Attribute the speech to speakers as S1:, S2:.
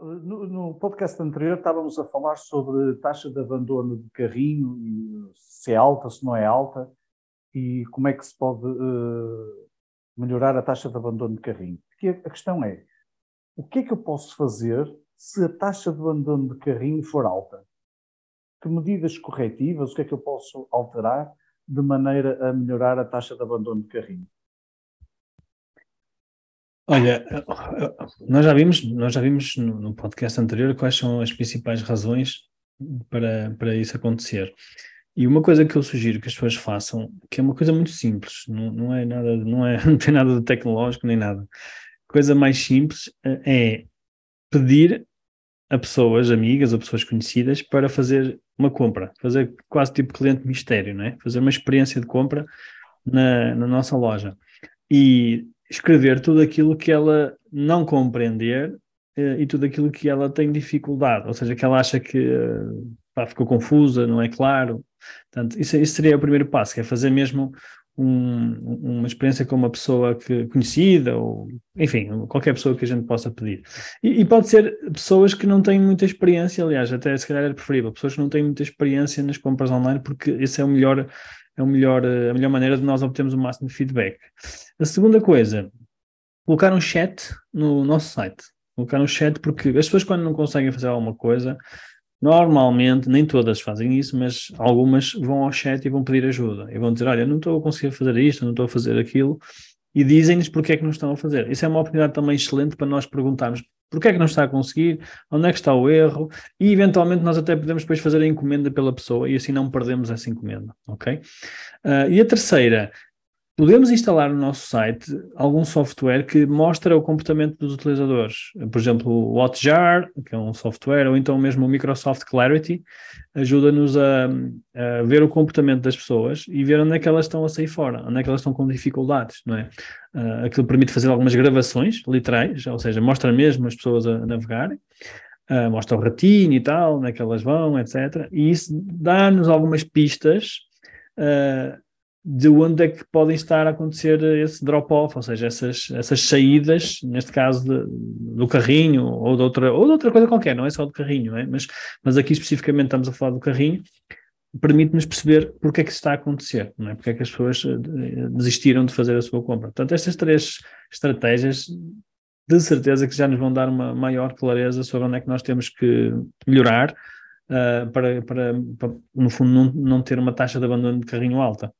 S1: No, no podcast anterior estávamos a falar sobre taxa de abandono de carrinho, e se é alta, se não é alta, e como é que se pode eh, melhorar a taxa de abandono de carrinho. Porque a questão é, o que é que eu posso fazer se a taxa de abandono de carrinho for alta? Que medidas corretivas, o que é que eu posso alterar de maneira a melhorar a taxa de abandono de carrinho?
S2: Olha, nós já vimos, nós já vimos no, podcast anterior quais são as principais razões para, para isso acontecer. E uma coisa que eu sugiro que as pessoas façam, que é uma coisa muito simples, não, não é nada, não, é, não tem nada de tecnológico nem nada. Coisa mais simples eh, é pedir a pessoas amigas ou pessoas conhecidas para fazer uma compra, fazer quase tipo cliente mistério, não é? Fazer uma experiência de compra na, na nossa loja e escrever tudo aquilo que ela não compreender eh, e tudo aquilo que ela tem dificuldade, ou seja, que ela acha que eh, pá, ficou confusa, não é claro. Portanto, isso, isso seria o primeiro passo, que é fazer mesmo um- uma experiência com uma pessoa que, conhecida, ou enfim, qualquer pessoa que a gente possa pedir. E, e pode ser pessoas que não têm muita experiência, aliás, até se calhar é preferível, pessoas que não têm muita experiência nas compras online, porque esse é o melhor, é o melhor, eh, a melhor maneira de nós obtermos o máximo de feedback. A segunda coisa, colocar um chat no nosso site. Colocar um chat, porque as pessoas quando não conseguem fazer alguma coisa, normalmente, nem todas fazem isso, mas algumas vão ao chat e vão pedir ajuda. E vão dizer, olha, não estou a conseguir fazer isto, não estou a fazer aquilo, e dizem-nos porque é que não estão a fazer. Isso é uma oportunidade também excelente para nós perguntarmos porque é que não está a conseguir, onde é que está o erro, e eventualmente nós até podemos depois fazer a encomenda pela pessoa e assim não perdemos essa encomenda, ok? Ah, e a terceira, podemos instalar no nosso site algum software que mostra o comportamento dos utilizadores. Por exemplo, o Hotjar, que é um software, ou então mesmo o Microsoft Clarity, ajuda-nos a, a ver o comportamento das pessoas e ver onde é que elas estão a sair fora, onde é que elas estão com dificuldades, não é? Ah, aquilo permite fazer algumas gravações literais, ou seja, mostra mesmo as pessoas a, navegarem, ah, mostra o ratinho e tal, onde é que elas vão, etc. E isso dá-nos algumas pistas ah, de onde é que podem estar a acontecer esse drop-off, ou seja, essas, essas saídas, neste caso de- do carrinho ou de, outra, ou de outra coisa qualquer, não é só do carrinho, é? Mas, mas aqui especificamente estamos a falar do carrinho, permite-nos perceber porque é que isso está a acontecer, não é? Porque é que as pessoas eh, desistiram de fazer a sua compra. Portanto, estas três estratégias de certeza que já nos vão dar uma maior clareza sobre onde é que nós temos que melhorar ah, para, para, para, no fundo, não, não ter uma taxa de abandono de carrinho alta.